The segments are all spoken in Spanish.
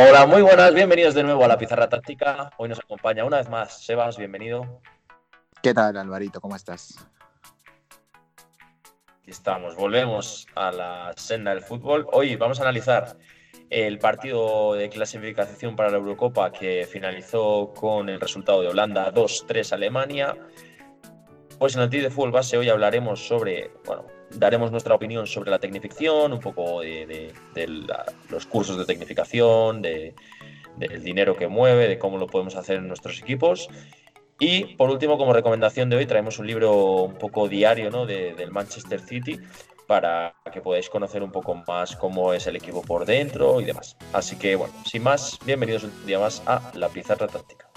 Hola, muy buenas, bienvenidos de nuevo a la Pizarra Táctica. Hoy nos acompaña una vez más Sebas, bienvenido. ¿Qué tal, Alvarito? ¿Cómo estás? Aquí estamos, volvemos a la senda del fútbol. Hoy vamos a analizar el partido de clasificación para la Eurocopa que finalizó con el resultado de Holanda 2-3 Alemania. Pues en el TID de fútbol base hoy hablaremos sobre, bueno, daremos nuestra opinión sobre la tecnificación, un poco de, los cursos de tecnificación, del dinero que mueve, de cómo lo podemos hacer en nuestros equipos. Y por último, como recomendación de hoy, traemos un libro un poco diario ¿no? del Manchester City para que podáis conocer un poco más cómo es el equipo por dentro y demás. Así que bueno, sin más, bienvenidos un día más a la Pizarra Táctica.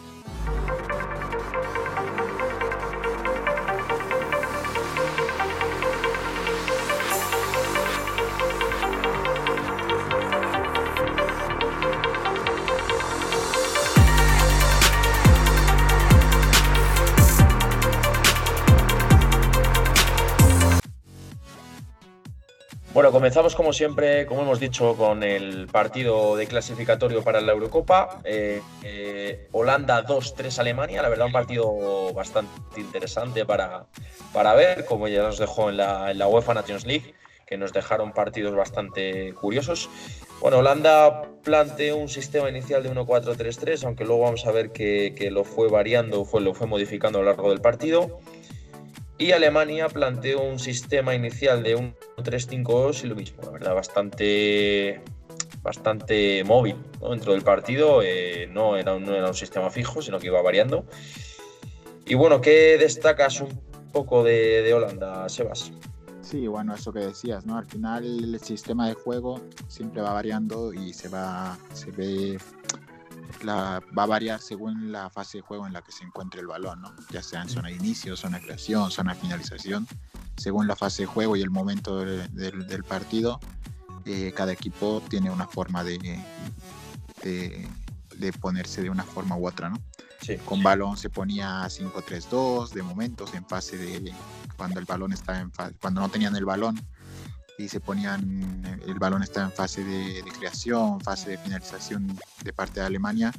Comenzamos como siempre, como hemos dicho, con el partido de clasificatorio para la Eurocopa. Eh, eh, Holanda 2-3 Alemania, la verdad un partido bastante interesante para, para ver, como ya nos dejó en la, en la UEFA Nations League, que nos dejaron partidos bastante curiosos. Bueno, Holanda planteó un sistema inicial de 1-4-3-3, aunque luego vamos a ver que, que lo fue variando, fue, lo fue modificando a lo largo del partido. Y Alemania planteó un sistema inicial de 1-3-5-2 y lo mismo, la verdad, bastante, bastante móvil dentro del partido. Eh, no, era un, no era un sistema fijo, sino que iba variando. Y bueno, ¿qué destacas un poco de, de Holanda, Sebas? Sí, bueno, eso que decías, ¿no? Al final el sistema de juego siempre va variando y se va, se ve la, va a variar según la fase de juego en la que se encuentre el balón, ¿no? ya sea en zona de inicio, zona de creación, zona de finalización, según la fase de juego y el momento de, de, del partido, eh, cada equipo tiene una forma de, de, de, ponerse de una forma u otra. ¿no? Sí. Con balón se ponía 5-3-2 de momentos en fase de cuando el balón estaba en fase, cuando no tenían el balón y se ponían, el balón estaba en fase de, de creación, fase de finalización de parte de Alemania.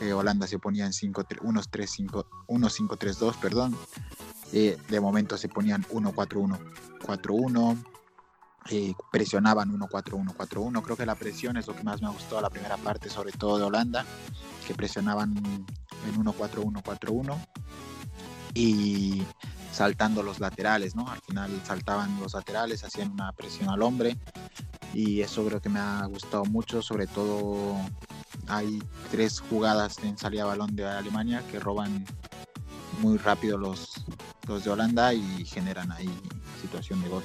Eh, Holanda se ponía en 1-5-3-2, perdón. Eh, de momento se ponían 1-4-1-4-1. Eh, presionaban 1-4-1-4-1. Creo que la presión es lo que más me gustó la primera parte, sobre todo de Holanda, que presionaban en 1-4-1-4-1. Y saltando los laterales, ¿no? Al final saltaban los laterales, hacían una presión al hombre y eso creo que me ha gustado mucho, sobre todo hay tres jugadas en salida balón de Alemania que roban muy rápido los, los de Holanda y generan ahí situación de gol.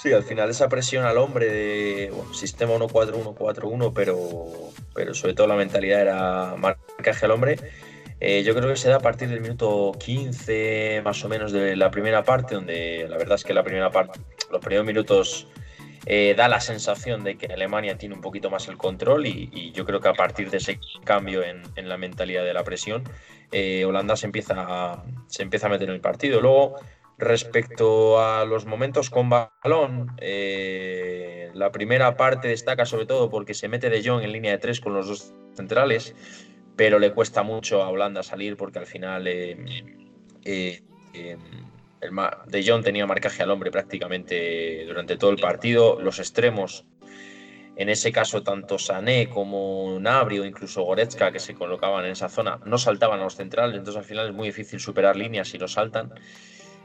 Sí, al final esa presión al hombre de bueno, sistema 1-4-1-4-1, pero, pero sobre todo la mentalidad era marcaje al hombre eh, yo creo que se da a partir del minuto 15 más o menos de la primera parte, donde la verdad es que la primera parte, los primeros minutos eh, da la sensación de que Alemania tiene un poquito más el control y, y yo creo que a partir de ese cambio en, en la mentalidad de la presión, eh, Holanda se empieza, a, se empieza a meter en el partido. Luego, respecto a los momentos con balón, eh, la primera parte destaca sobre todo porque se mete de Jong en línea de tres con los dos centrales pero le cuesta mucho a Holanda salir porque al final eh, eh, eh, el De Jong tenía marcaje al hombre prácticamente durante todo el partido. Los extremos, en ese caso tanto Sané como Nabri o incluso Goretzka que se colocaban en esa zona, no saltaban a los centrales, entonces al final es muy difícil superar líneas si no saltan.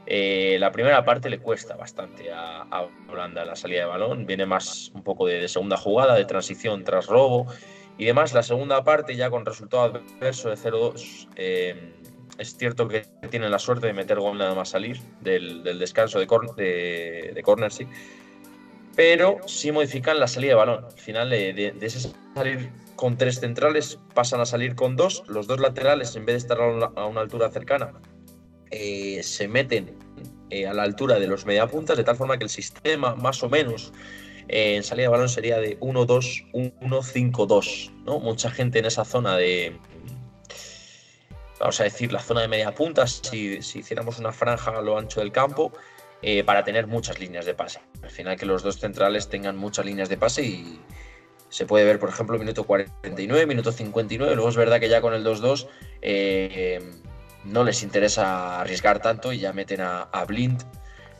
La primera parte le cuesta bastante a, a, Holanda la salida de balón, viene más un poco de segunda jugada, de transición tras robo y demás. La segunda parte, ya con resultado adverso de 0-2, eh, es cierto que tienen la suerte de meter gol nada más salir del, descanso de, cor sí. Pero sí modifican la salida de balón. Al final, de, ese salir con tres centrales, pasan a salir con dos. Los dos laterales, en vez de estar a una, a una altura cercana, eh, se meten eh, a la altura de los mediapuntas, de tal forma que el sistema, más o menos, en salida de balón sería de 1-2-1-5-2. ¿no? Mucha gente en esa zona de, vamos a decir, la zona de media punta, si, si hiciéramos una franja a lo ancho del campo, eh, para tener muchas líneas de pase. Al final que los dos centrales tengan muchas líneas de pase y Se puede ver, por ejemplo, minuto 49, minuto 59. Luego es verdad que ya con el 2-2 eh, no les interesa arriesgar tanto y ya meten a Blind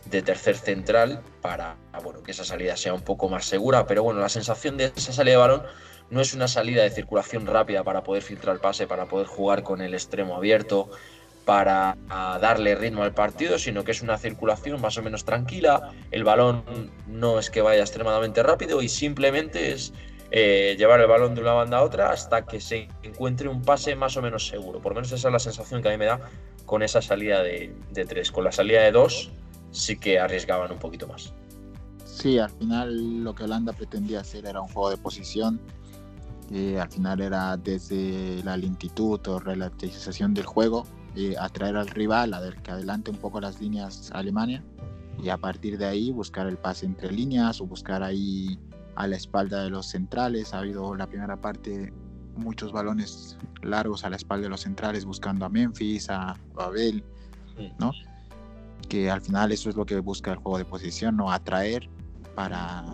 de tercer central para bueno, que esa salida sea un poco más segura. Pero bueno, la sensación de esa salida de balón no es una salida de circulación rápida para poder filtrar pase, para poder jugar con el extremo abierto, para darle ritmo al partido, sino que es una circulación más o menos tranquila. El balón no es que vaya extremadamente rápido y simplemente es eh, llevar el balón de una banda a otra hasta que se encuentre un pase más o menos seguro. Por lo menos esa es la sensación que a mí me da con esa salida de tres. Con la salida de dos sí que arriesgaban un poquito más. Sí, al final lo que Holanda pretendía hacer era un juego de posición. que al final era desde la lentitud o relativización del juego, eh, atraer al rival a ver que adelante un poco las líneas Alemania y a partir de ahí buscar el pase entre líneas o buscar ahí a la espalda de los centrales. Ha habido la primera parte muchos balones largos a la espalda de los centrales buscando a Memphis, a Babel, ¿no? Que al final eso es lo que busca el juego de posición, ¿no? Atraer para,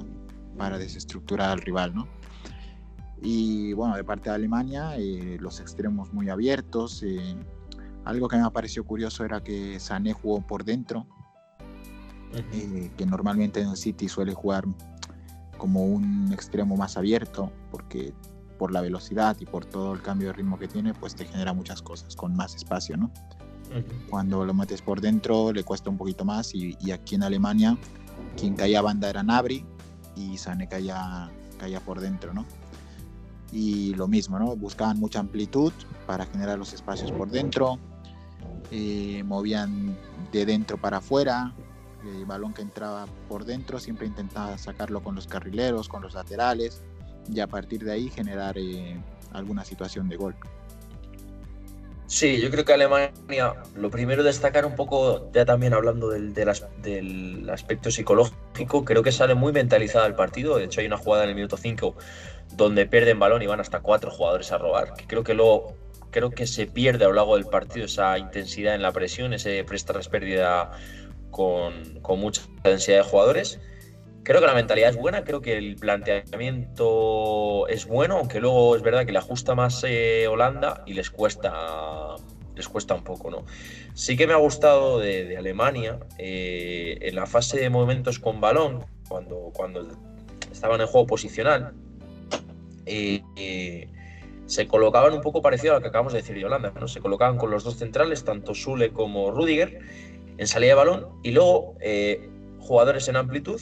para desestructurar al rival, ¿no? Y bueno, de parte de Alemania, eh, los extremos muy abiertos. Eh, algo que me pareció curioso era que Sané jugó por dentro, eh, que normalmente en el City suele jugar como un extremo más abierto, porque por la velocidad y por todo el cambio de ritmo que tiene, pues te genera muchas cosas con más espacio, ¿no? Cuando lo metes por dentro le cuesta un poquito más y, aquí en Alemania quien caía banda era Nabri y Sané caía, caía por dentro, ¿no? Y lo mismo, ¿no? Buscaban mucha amplitud para generar los espacios por dentro, eh, movían de dentro para afuera, el balón que entraba por dentro siempre intentaba sacarlo con los carrileros, con los laterales y a partir de ahí generar eh, alguna situación de gol. Sí, yo creo que Alemania, lo primero destacar un poco, ya también hablando del, del, del, aspecto psicológico, creo que sale muy mentalizada el partido. De hecho, hay una jugada en el minuto 5 donde pierden balón y van hasta cuatro jugadores a robar, creo que luego creo que se pierde a lo largo del partido esa intensidad en la presión, ese presta pérdida con, con mucha densidad de jugadores. Creo que la mentalidad es buena, creo que el planteamiento es bueno, aunque luego es verdad que le ajusta más eh, Holanda y les cuesta, les cuesta un poco, ¿no? Sí que me ha gustado de, Alemania eh, en la fase de movimientos con balón, cuando, cuando estaban en juego posicional, eh, se colocaban un poco parecido a lo que acabamos de decir de Holanda, ¿no? Se colocaban con los dos centrales, tanto Sule como Rudiger, en salida de balón y luego jugadores en amplitud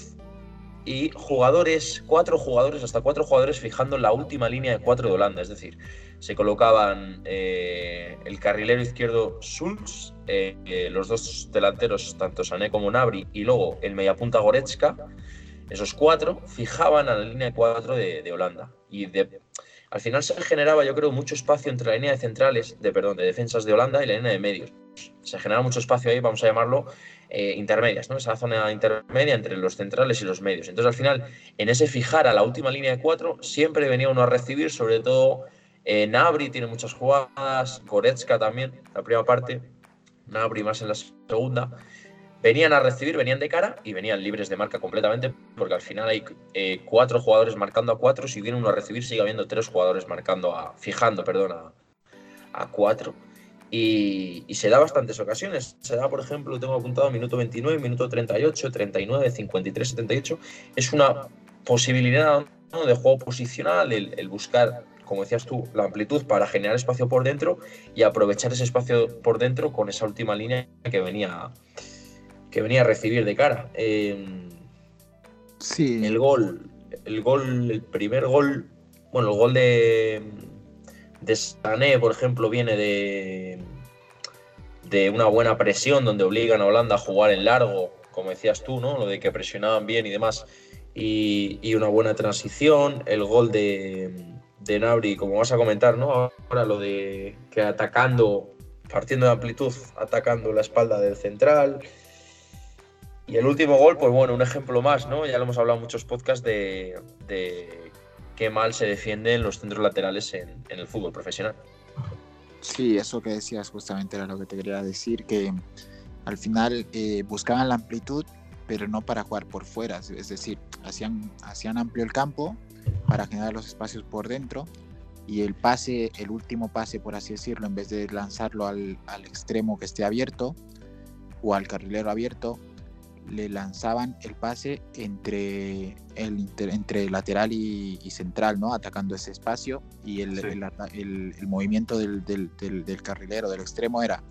y jugadores, cuatro jugadores, hasta cuatro jugadores fijando la última línea de cuatro de Holanda. Es decir, se colocaban eh, el carrilero izquierdo Schulz, eh, eh, los dos delanteros, tanto Sané como Nabri, y luego el mediapunta Goretzka. Esos cuatro fijaban a la línea de cuatro de, de Holanda. Y de, al final se generaba, yo creo, mucho espacio entre la línea de centrales, de perdón, de defensas de Holanda y la línea de medios. Se generaba mucho espacio ahí, vamos a llamarlo, eh, intermedias, ¿no? Esa zona intermedia entre los centrales y los medios. Entonces, al final, en ese fijar a la última línea de cuatro, siempre venía uno a recibir, sobre todo eh, Nabri tiene muchas jugadas, Goretzka también, la primera parte, Nabri más en la segunda. Venían a recibir, venían de cara y venían libres de marca completamente, porque al final hay eh, cuatro jugadores marcando a cuatro. Si viene uno a recibir, sigue habiendo tres jugadores marcando a, fijando, perdón, a, cuatro. Y, se da bastantes ocasiones. Se da, por ejemplo, tengo apuntado minuto 29, minuto 38, 39, 53, 78. Es una posibilidad de juego posicional, el, buscar, como decías tú, la amplitud para generar espacio por dentro y aprovechar ese espacio por dentro con esa última línea que venía, que venía a recibir de cara. Eh, sí. El gol, el gol, el primer gol, bueno, el gol de de Sané, por ejemplo, viene de, de una buena presión donde obligan a Holanda a jugar en largo, como decías tú, ¿no? Lo de que presionaban bien y demás, y, y una buena transición. El gol de, de, Nabri, como vas a comentar, ¿no? Ahora lo de que atacando, partiendo de amplitud, atacando la espalda del central. Y el último gol, pues bueno, un ejemplo más, ¿no? Ya lo hemos hablado en muchos podcasts de, qué mal se defienden los centros laterales en, en, el fútbol profesional. Sí, eso que decías justamente era lo que te quería decir, que al final eh, buscaban la amplitud, pero no para jugar por fuera, es decir, hacían, hacían amplio el campo para generar los espacios por dentro y el pase, el último pase, por así decirlo, en vez de lanzarlo al, al extremo que esté abierto o al carrilero abierto, le lanzaban el pase entre el entre lateral y, central, ¿no? Atacando ese espacio y el, el, movimiento del, del, del, carrilero, del extremo era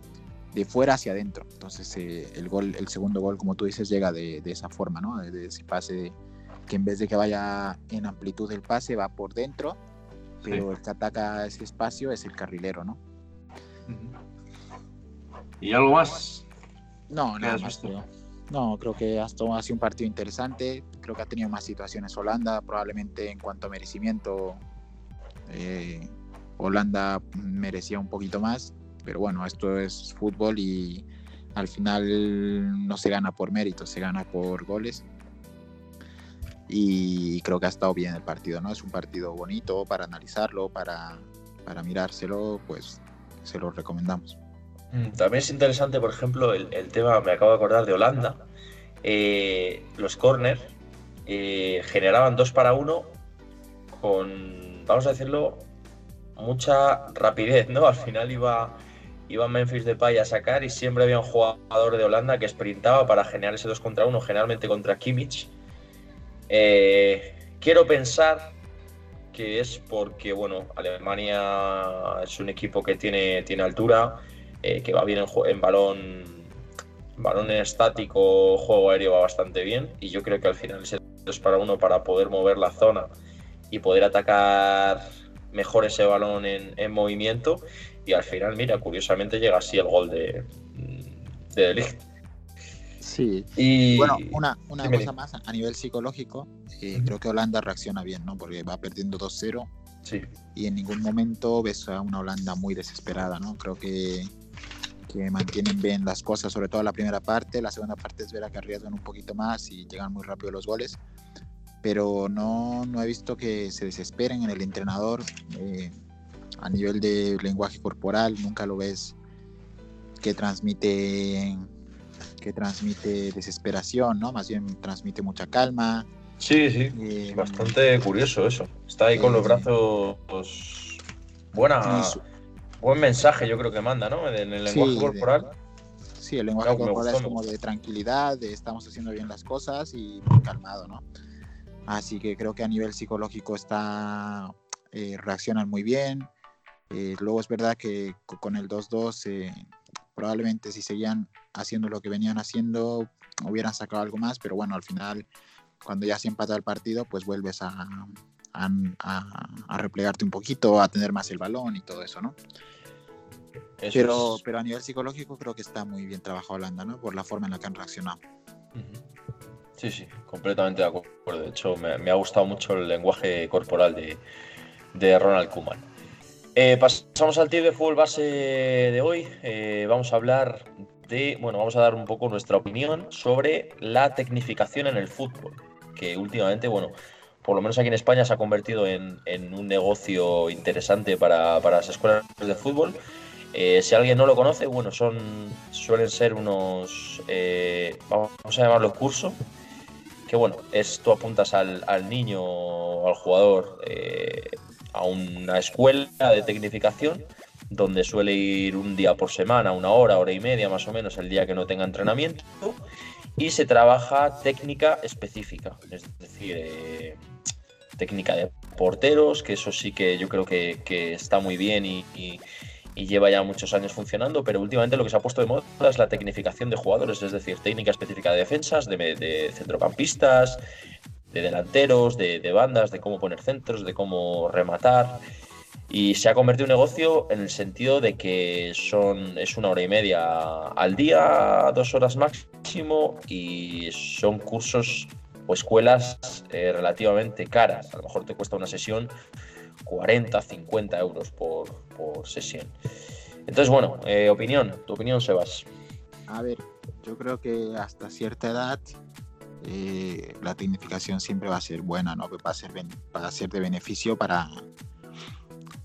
de fuera hacia adentro. Entonces eh, el gol, el segundo gol, como tú dices, llega de, de esa forma, ¿no? De, ese pase que en vez de que vaya en amplitud del pase va por dentro, pero el que ataca ese espacio es el carrilero, ¿no? ¿Y algo más? No, nada más. No, creo que ha sido un partido interesante. Creo que ha tenido más situaciones Holanda. Probablemente en cuanto a merecimiento, eh, Holanda merecía un poquito más. Pero bueno, esto es fútbol y al final no se gana por mérito, se gana por goles. Y creo que ha estado bien el partido, ¿no? Es un partido bonito para analizarlo, para, para mirárselo, pues se lo recomendamos. Mm, también es interesante, por ejemplo, el, tema, me acabo de acordar de Holanda. Eh, los corners eh, generaban dos para uno con, vamos a decirlo, mucha rapidez, ¿no? Al final iba, iba Memphis Depay a sacar y siempre había un jugador de Holanda que sprintaba para generar ese dos contra uno, generalmente contra Kimmich. Eh, quiero pensar que es porque, bueno, Alemania es un equipo que tiene, tiene altura, eh, que va bien en, balón, balón estático, juego aéreo va bastante bien. Y yo creo que al final es para uno para poder mover la zona y poder atacar mejor ese balón en, movimiento. Y al final, mira, curiosamente llega así el gol de, de Sí. Y bueno, una, una cosa más a nivel psicológico, eh, creo que Holanda reacciona bien, ¿no? Porque va perdiendo 2-0. Sí. Y en ningún momento ves a una Holanda muy desesperada, ¿no? Creo que que mantienen bien las cosas, sobre todo la primera parte. La segunda parte es ver que arriesgan un poquito más y llegan muy rápido los goles. Pero no, no he visto que se desesperen en el entrenador. Eh, a nivel de lenguaje corporal, nunca lo ves que transmite que transmite desesperación, ¿no? Más bien transmite mucha calma. Sí, sí. Eh, bastante curioso eso. Está ahí con los eh, brazos buena buen mensaje yo creo que manda, ¿no? En el lenguaje corporal. sí, el lenguaje corporal es como de tranquilidad, de estamos haciendo bien las cosas y muy calmado, ¿no? Así que creo que a nivel psicológico está eh, reaccionan muy bien. Eh, luego es verdad que con el 2-2 eh, probablemente si seguían haciendo lo que venían haciendo hubieran sacado algo más, pero bueno, al final cuando ya se empata el partido pues vuelves a, a, replegarte un poquito, a tener más el balón y todo eso, ¿no? pero, pero a nivel psicológico creo que está muy bien trabajado Holanda, ¿no? Por la forma en la que han reaccionado. Sí, sí, completamente de acuerdo. De hecho, me, ha gustado mucho el lenguaje corporal de, Ronald Koeman. Eh, pasamos al tip de fútbol base de hoy. Eh, vamos a hablar de, bueno, vamos a dar un poco nuestra opinión sobre la tecnificación en el fútbol, que últimamente, bueno, por lo menos aquí en España, se ha convertido en, un negocio interesante para, las escuelas de fútbol. Eh, si alguien no lo conoce, bueno, son suelen ser unos, eh, vamos a llamarlo curso, que bueno, es tú apuntas al, niño o al jugador eh, a una escuela de tecnificación donde suele ir un día por semana, una hora, hora y media más o menos el día que no tenga entrenamiento y se trabaja técnica específica, es decir, técnica de porteros, que eso sí que yo creo que, está muy bien y, lleva ya muchos años funcionando, pero últimamente lo que se ha puesto de moda es la tecnificación de jugadores, es decir, técnica específica de defensas, de, centrocampistas, de delanteros, de, bandas, de cómo poner centros, de cómo rematar. Y se ha convertido en un negocio en el sentido de que son, es una hora y media al día, dos horas máximo, y son cursos o escuelas eh, relativamente caras. A lo mejor te cuesta una sesión 40, 50 euros por, sesión. Entonces, bueno, eh, opinión, tu opinión, Sebas. A ver, yo creo que hasta cierta edad eh, la tecnificación siempre va a ser buena, ¿no? Va a ser, va a ser de beneficio para,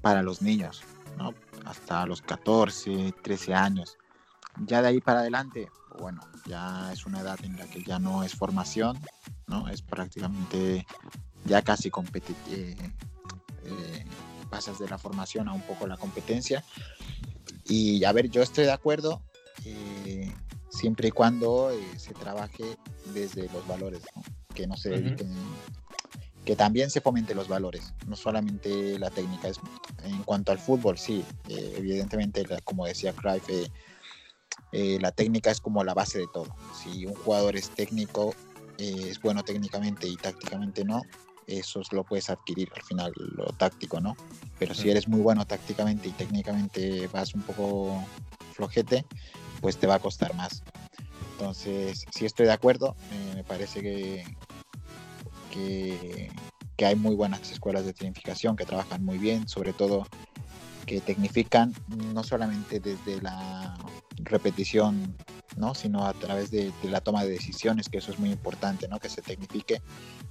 para los niños, ¿no? Hasta los 14, 13 años. Ya de ahí para adelante, bueno, ya es una edad en la que ya no es formación, ¿no? Es prácticamente ya casi eh, eh, pasas de la formación a un poco la competencia. Y a ver, yo estoy de acuerdo eh, siempre y cuando se trabaje desde los valores, que no se dediquen, que también se fomente los valores, no solamente la técnica. Es, en cuanto al fútbol, sí, evidentemente, como decía Cruyff, la técnica es como la base de todo. Si un jugador es técnico, es bueno técnicamente y tácticamente no, eso lo puedes adquirir al final, lo táctico, ¿no? Pero si eres muy bueno tácticamente y técnicamente vas un poco flojete, pues te va a costar más. Entonces, sí estoy de acuerdo, eh, me parece que, que, que, hay muy buenas escuelas de tecnificación que trabajan muy bien, sobre todo que tecnifican no solamente desde la repetición ¿no? sino a través de, la toma de decisiones, que eso es muy importante, ¿no? que se tecnifique,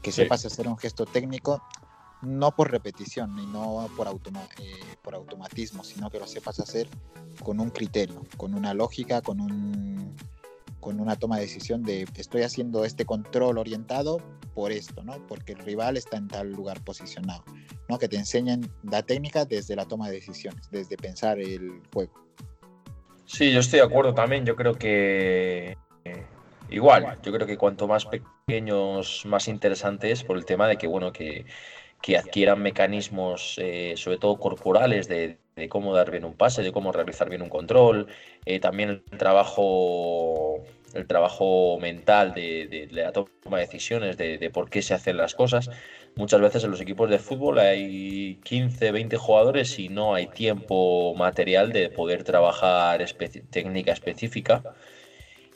que sepas hacer un gesto técnico, no por repetición y no por, eh, por automatismo, sino que lo sepas hacer con un criterio, con una lógica, con, un, con una toma de decisión de estoy haciendo este control orientado por esto, ¿no? porque el rival está en tal lugar posicionado, ¿no? que te enseñen la técnica desde la toma de decisiones, desde pensar el juego. Sí, yo estoy de acuerdo también. Yo creo que eh, igual, yo creo que cuanto más pequeños, más interesante es por el tema de que, bueno, que, adquieran mecanismos, eh, sobre todo corporales, de, cómo dar bien un pase, de cómo realizar bien un control. Eh, también el trabajo el trabajo mental de, la toma de decisiones, de, por qué se hacen las cosas. Muchas veces en los equipos de fútbol hay 15, 20 jugadores y no hay tiempo material de poder trabajar técnica específica.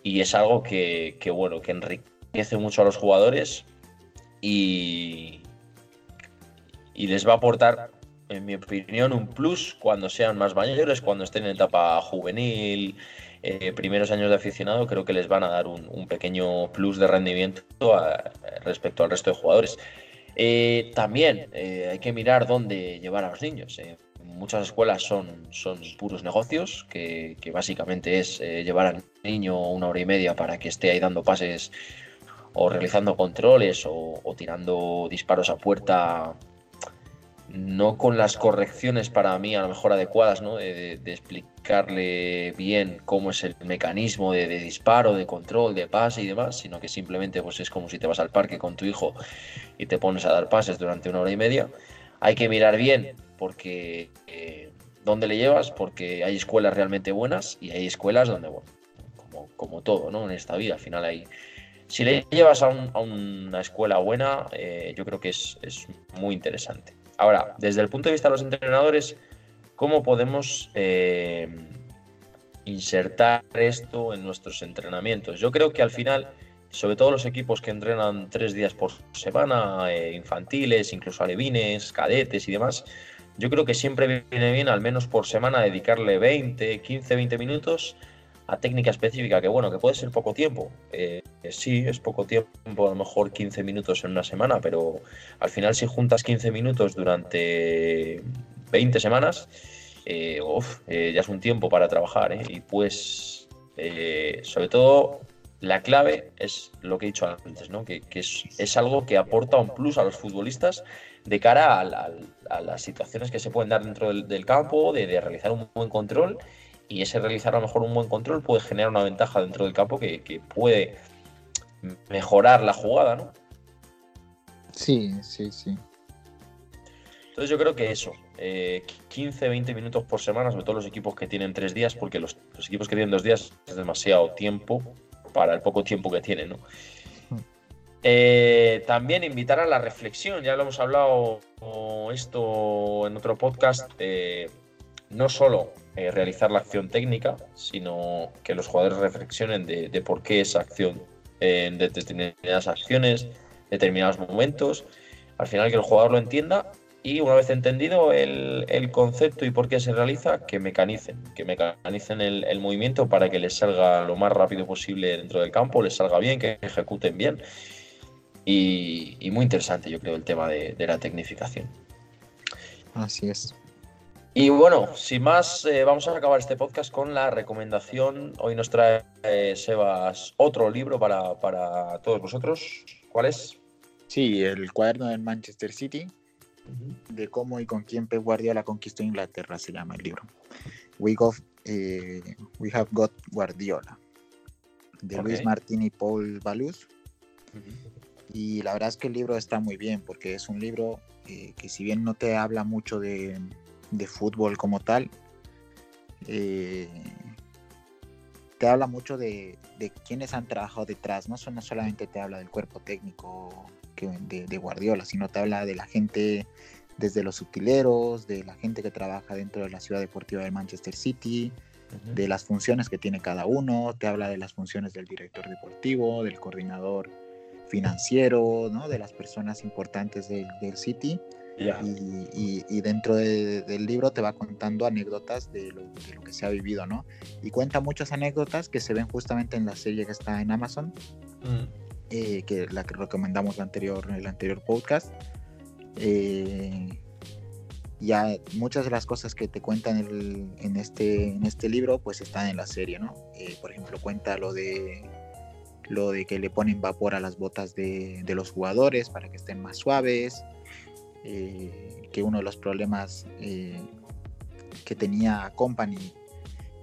Y es algo que, bueno, que enriquece mucho a los jugadores y, y les va a aportar, en mi opinión, un plus cuando sean más mayores, cuando estén en etapa juvenil, eh, primeros años de aficionado, creo que les van a dar un, pequeño plus de rendimiento respecto al resto de jugadores. Eh, también eh, hay que mirar dónde llevar a los niños. Muchas escuelas son, son puros negocios, que, básicamente es llevar al niño una hora y media para que esté ahí dando pases o realizando controles o tirando disparos a puerta no con las correcciones para mí a lo mejor adecuadas, ¿no? de, explicarle bien cómo es el mecanismo de, disparo, de control, de pase y demás, sino que simplemente pues, es como si te vas al parque con tu hijo y te pones a dar pases durante una hora y media. Hay que mirar bien porque eh, dónde le llevas, porque hay escuelas realmente buenas y hay escuelas donde, bueno, como, todo ¿no? en esta vida, al final hay... Si le llevas a, una escuela buena, eh, yo creo que es muy interesante. Ahora, desde el punto de vista de los entrenadores, ¿cómo podemos eh, insertar esto en nuestros entrenamientos? Yo creo que al final, sobre todo los equipos que entrenan tres días por semana, eh, infantiles, incluso alevines, cadetes y demás, yo creo que siempre viene bien, al menos por semana, dedicarle 20, 15, 20 minutos a técnica específica, que bueno, que puede ser poco tiempo. Eh, sí, es poco tiempo, a lo mejor 15 minutos en una semana, pero al final si juntas 15 minutos durante 20 semanas, eh, eh, ya es un tiempo para trabajar. Y pues, sobre todo, la clave es lo que he dicho antes, ¿no? que, es, algo que aporta un plus a los futbolistas de cara a, las situaciones que se pueden dar dentro del, campo, de realizar un buen control y ese realizar a lo mejor un buen control puede generar una ventaja dentro del campo que, puede mejorar la jugada, ¿no? Sí, sí, sí. Entonces yo creo que eso, 15, eh, 20 minutos por semana, sobre todo los equipos que tienen tres días, porque los, equipos que tienen dos días es demasiado tiempo para el poco tiempo que tienen, ¿no? Hmm. Eh, también invitar a la reflexión, ya lo hemos hablado esto en otro podcast, eh, no solo eh, realizar la acción técnica, sino que los jugadores reflexionen de, por qué esa acción en determinadas acciones, determinados momentos. Al final que el jugador lo entienda y una vez entendido el, concepto y por qué se realiza, que mecanicen, que mecanicen el, movimiento para que les salga lo más rápido posible dentro del campo, les salga bien, que ejecuten bien. Y, muy interesante, yo creo, el tema de, de la tecnificación. Así es. Y bueno, sin más, eh, vamos a acabar este podcast con la recomendación. Hoy nos trae eh, Sebas otro libro para, todos vosotros. ¿Cuál es? Sí, el cuaderno del Manchester City, de cómo y con quién Pep Guardiola conquistó Inglaterra, se llama el libro. We, eh, We Have Got Guardiola, de Luis Martín y Paul Baluz. Y la verdad es que el libro está muy bien, porque es un libro que si bien no te habla mucho de, de fútbol como tal, eh, te habla mucho de, de, quienes han trabajado detrás, no, no solamente te habla del cuerpo técnico que, de, Guardiola, sino te habla de la gente desde los utileros, de la gente que trabaja dentro de la ciudad deportiva de Manchester City, de las funciones que tiene cada uno, te habla de las funciones del director deportivo, del coordinador financiero, ¿no? de las personas importantes del, del City y, dentro del libro te va contando anécdotas de lo, que se ha vivido, ¿no? Y cuenta muchas anécdotas que se ven justamente en la serie que está en Amazon, mm. eh, que la que recomendamos la anterior, el anterior podcast. Eh, ya muchas de las cosas que te cuentan en, este, en este libro pues están en la serie, ¿no? Eh, por ejemplo, cuenta lo de lo de que le ponen vapor a las botas de, de los jugadores para que estén más suaves, eh, que uno de los problemas eh, que tenía Company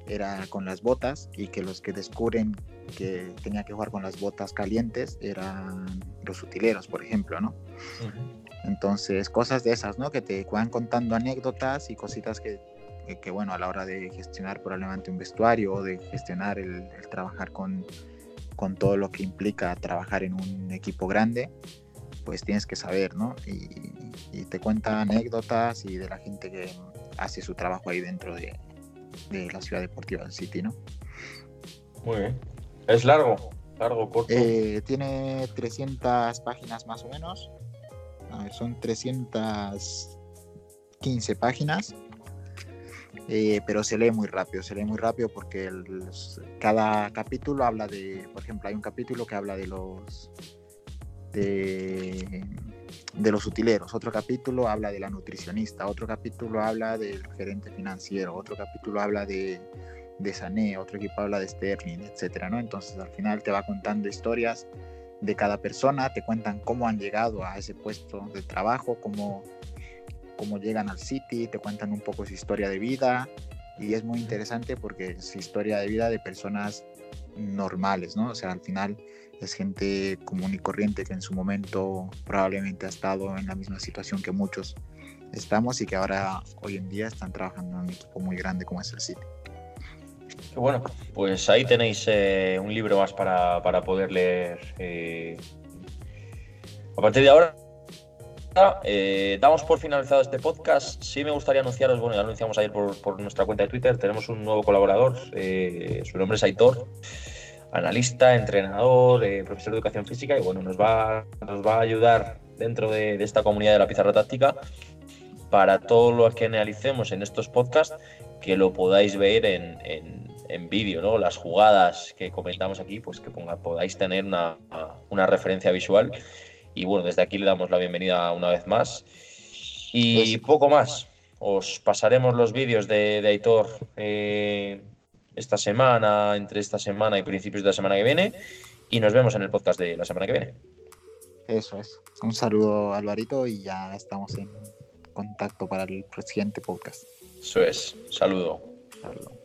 era con las botas y que los que descubren que tenía que jugar con las botas calientes eran los utileros, por ejemplo, ¿no? Entonces, cosas de esas, ¿no? Que te van contando anécdotas y cositas que, que, bueno, a la hora de gestionar probablemente un vestuario o de gestionar el, el trabajar con, con todo lo que implica trabajar en un equipo grande, pues tienes que saber, ¿no? Y, te cuenta anécdotas y de la gente que hace su trabajo ahí dentro de, la ciudad deportiva del City, ¿no? Muy bien. ¿Es largo? ¿Largo, corto? Eh, tiene 300 páginas más o menos. son 315 páginas. Eh, pero se lee muy rápido, se lee muy rápido porque cada capítulo habla de, por ejemplo, hay un capítulo que habla de los de, los utileros, otro capítulo habla de la nutricionista, otro capítulo habla del gerente financiero, otro capítulo habla de, de Sané, otro equipo habla de Sterling, etcétera, ¿no? Entonces al final te va contando historias de cada persona, te cuentan cómo han llegado a ese puesto de trabajo, cómo, cómo llegan al City, te cuentan un poco su historia de vida. Y es muy interesante porque es historia de vida de personas normales, ¿no? O sea, al final es gente común y corriente que en su momento probablemente ha estado en la misma situación que muchos estamos y que ahora hoy en día están trabajando en un equipo muy grande como es el City. Bueno, pues ahí tenéis eh, un libro más para, poder leer. Eh, a partir de ahora, eh, damos por finalizado este podcast. Sí me gustaría anunciaros, bueno, ya lo anunciamos ayer por, nuestra cuenta de Twitter, tenemos un nuevo colaborador, su nombre es Aitor analista, entrenador, eh, profesor de educación física y bueno, nos va, nos va a ayudar dentro de, esta comunidad de la pizarra táctica para todo lo que analicemos en estos podcasts, que lo podáis ver en, en, vídeo, ¿no? Las jugadas que comentamos aquí, pues que podáis tener una, una, referencia visual. Y bueno, desde aquí le damos la bienvenida una vez más. Y pues poco más. Os pasaremos los vídeos de, de Aitor eh, esta semana, entre esta semana y principios de la semana que viene. Y nos vemos en el podcast de la semana que viene. Eso es. Un saludo, Alvarito, y ya estamos en contacto para el siguiente podcast. Eso es. Saludo. Saludo.